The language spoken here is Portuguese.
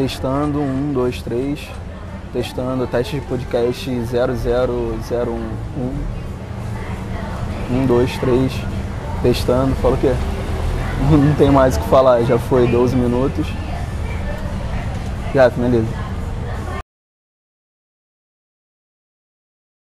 Testando, um, dois, três. Testando, teste de podcast 0001. Um, dois, três. Testando, fala o quê? Não tem mais o que falar, já foi 12 minutos. Já, finaliza.